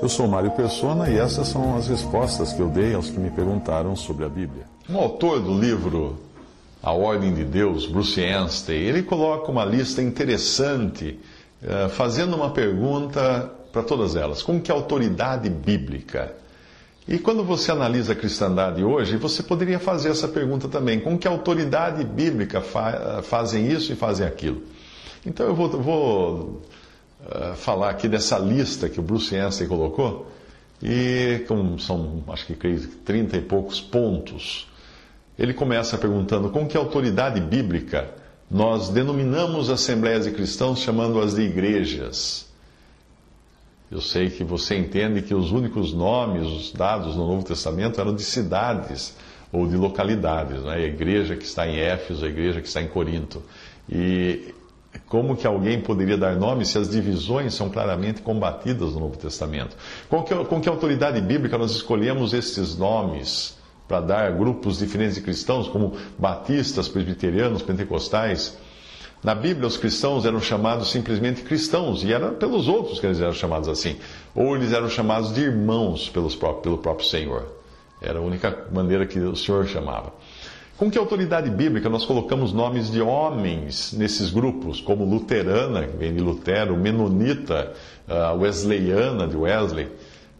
Eu sou Mário Persona e essas são as respostas que eu dei aos que me perguntaram sobre a Bíblia. Um autor do livro A Ordem de Deus, Bruce Anstey, ele coloca uma lista interessante, uh, fazendo uma pergunta para todas elas: com que autoridade bíblica? E quando você analisa a cristandade hoje, você poderia fazer essa pergunta também: com que autoridade bíblica fa fazem isso e fazem aquilo? Então eu vou, vou uh, falar aqui dessa lista que o Bruce Anstey colocou, e com, são acho que 30 e poucos pontos. Ele começa perguntando: com que autoridade bíblica nós denominamos assembleias de cristãos chamando-as de igrejas? Eu sei que você entende que os únicos nomes dados no Novo Testamento eram de cidades ou de localidades, né? a igreja que está em Éfeso, a igreja que está em Corinto. E como que alguém poderia dar nome se as divisões são claramente combatidas no Novo Testamento? Com que, com que autoridade bíblica nós escolhemos estes nomes para dar grupos diferentes de cristãos, como batistas, presbiterianos, pentecostais? Na Bíblia, os cristãos eram chamados simplesmente cristãos, e era pelos outros que eles eram chamados assim. Ou eles eram chamados de irmãos pelos próprios, pelo próprio Senhor. Era a única maneira que o Senhor chamava. Com que autoridade bíblica nós colocamos nomes de homens nesses grupos, como luterana, que vem de Lutero, menonita, wesleyana, de Wesley?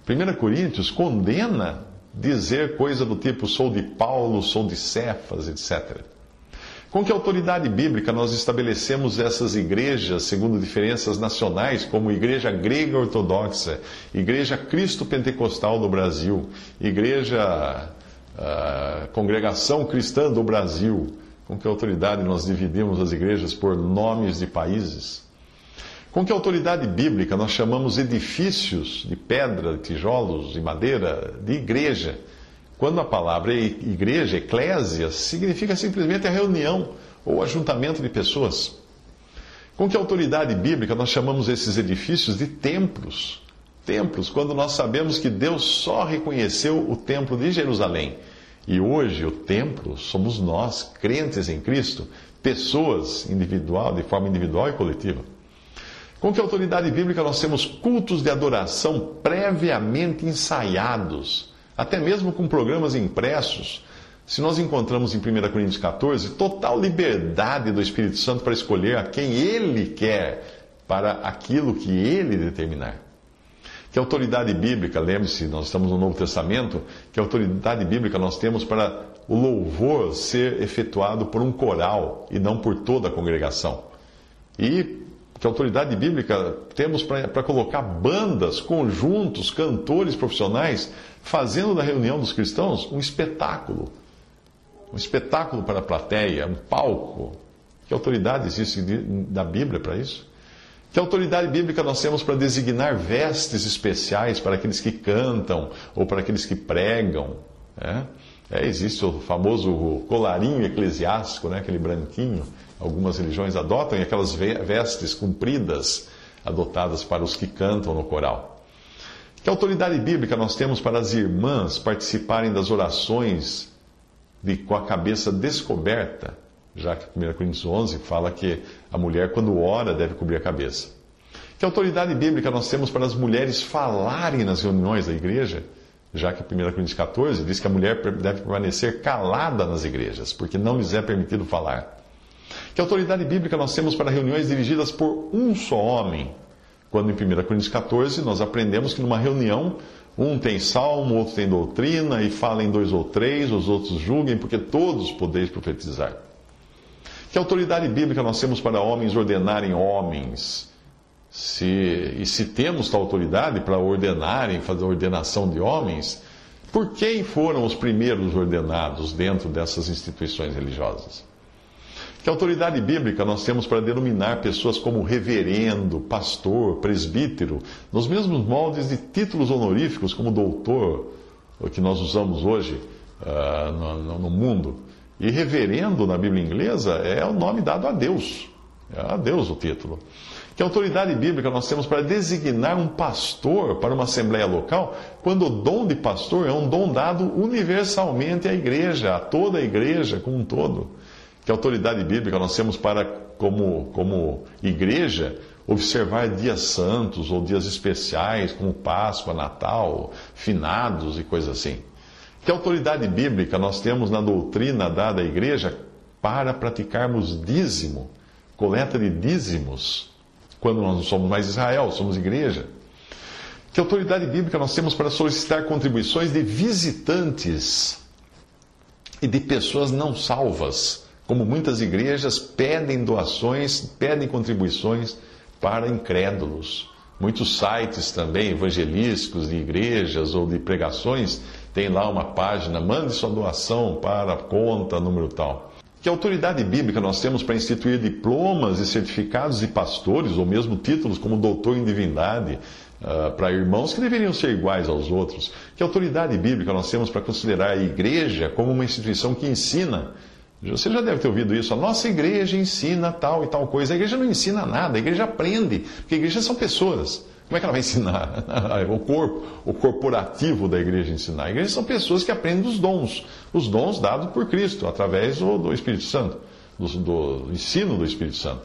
1 Coríntios condena dizer coisa do tipo sou de Paulo, sou de Cefas, etc. Com que autoridade bíblica nós estabelecemos essas igrejas segundo diferenças nacionais, como Igreja Grega Ortodoxa, Igreja Cristo Pentecostal do Brasil, Igreja Congregação Cristã do Brasil? Com que autoridade nós dividimos as igrejas por nomes de países? Com que autoridade bíblica nós chamamos edifícios de pedra, tijolos e madeira de igreja? Quando a palavra igreja, eclésia, significa simplesmente a reunião ou ajuntamento de pessoas. Com que autoridade bíblica nós chamamos esses edifícios de templos? Templos, quando nós sabemos que Deus só reconheceu o templo de Jerusalém. E hoje o templo somos nós, crentes em Cristo, pessoas individual, de forma individual e coletiva. Com que autoridade bíblica nós temos cultos de adoração previamente ensaiados? até mesmo com programas impressos, se nós encontramos em 1 Coríntios 14 total liberdade do Espírito Santo para escolher a quem ele quer para aquilo que ele determinar. Que autoridade bíblica, lembre-se, nós estamos no Novo Testamento, que autoridade bíblica nós temos para o louvor ser efetuado por um coral e não por toda a congregação. E que autoridade bíblica temos para colocar bandas, conjuntos, cantores profissionais fazendo da reunião dos cristãos um espetáculo. Um espetáculo para a plateia, um palco. Que autoridade existe da Bíblia para isso? Que autoridade bíblica nós temos para designar vestes especiais para aqueles que cantam ou para aqueles que pregam? É? É, existe o famoso colarinho eclesiástico, né? aquele branquinho. Algumas religiões adotam, e aquelas vestes compridas adotadas para os que cantam no coral. Que autoridade bíblica nós temos para as irmãs participarem das orações de, com a cabeça descoberta, já que 1 Coríntios 11 fala que a mulher, quando ora, deve cobrir a cabeça. Que autoridade bíblica nós temos para as mulheres falarem nas reuniões da igreja, já que 1 Coríntios 14 diz que a mulher deve permanecer calada nas igrejas, porque não lhes é permitido falar. Que autoridade bíblica nós temos para reuniões dirigidas por um só homem, quando em 1 Coríntios 14 nós aprendemos que numa reunião um tem salmo, outro tem doutrina, e falem dois ou três, os outros julguem, porque todos podeis profetizar. Que autoridade bíblica nós temos para homens ordenarem homens? Se, e se temos tal autoridade para ordenarem, fazer ordenação de homens, por quem foram os primeiros ordenados dentro dessas instituições religiosas? Que autoridade bíblica nós temos para denominar pessoas como reverendo, pastor, presbítero, nos mesmos moldes de títulos honoríficos como doutor, o que nós usamos hoje uh, no, no mundo. E reverendo na Bíblia inglesa é o nome dado a Deus. É a Deus o título. Que autoridade bíblica nós temos para designar um pastor para uma assembleia local, quando o dom de pastor é um dom dado universalmente à igreja, a toda a igreja como um todo que autoridade bíblica nós temos para, como, como igreja, observar dias santos ou dias especiais, como Páscoa, Natal, finados e coisas assim. Que autoridade bíblica nós temos na doutrina dada à igreja para praticarmos dízimo, coleta de dízimos, quando nós não somos mais Israel, somos igreja. Que autoridade bíblica nós temos para solicitar contribuições de visitantes e de pessoas não salvas como muitas igrejas pedem doações, pedem contribuições para incrédulos. Muitos sites também evangelísticos de igrejas ou de pregações têm lá uma página, mande sua doação para conta número tal. Que autoridade bíblica nós temos para instituir diplomas e certificados de pastores, ou mesmo títulos como doutor em divindade, uh, para irmãos que deveriam ser iguais aos outros? Que autoridade bíblica nós temos para considerar a igreja como uma instituição que ensina você já deve ter ouvido isso. A nossa igreja ensina tal e tal coisa. A igreja não ensina nada, a igreja aprende. Porque a igreja são pessoas. Como é que ela vai ensinar? o corpo, o corporativo da igreja ensinar. A igreja são pessoas que aprendem os dons. Os dons dados por Cristo, através do, do Espírito Santo, do, do, ensino do Espírito Santo.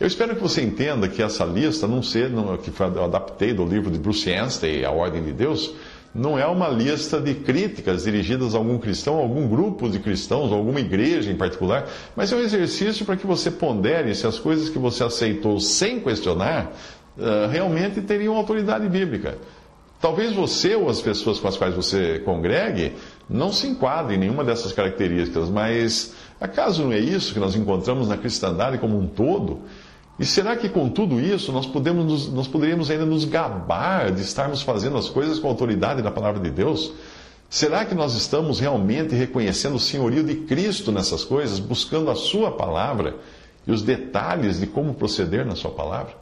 Eu espero que você entenda que essa lista, não ser, não, que eu adaptei do livro de Bruce Anstey, A Ordem de Deus, não é uma lista de críticas dirigidas a algum cristão, a algum grupo de cristãos, a alguma igreja em particular, mas é um exercício para que você pondere se as coisas que você aceitou sem questionar uh, realmente teriam autoridade bíblica. Talvez você ou as pessoas com as quais você congregue não se enquadrem em nenhuma dessas características, mas acaso não é isso que nós encontramos na cristandade como um todo? E será que com tudo isso nós, podemos, nós poderíamos ainda nos gabar de estarmos fazendo as coisas com autoridade da palavra de Deus? Será que nós estamos realmente reconhecendo o senhorio de Cristo nessas coisas, buscando a Sua palavra e os detalhes de como proceder na Sua palavra?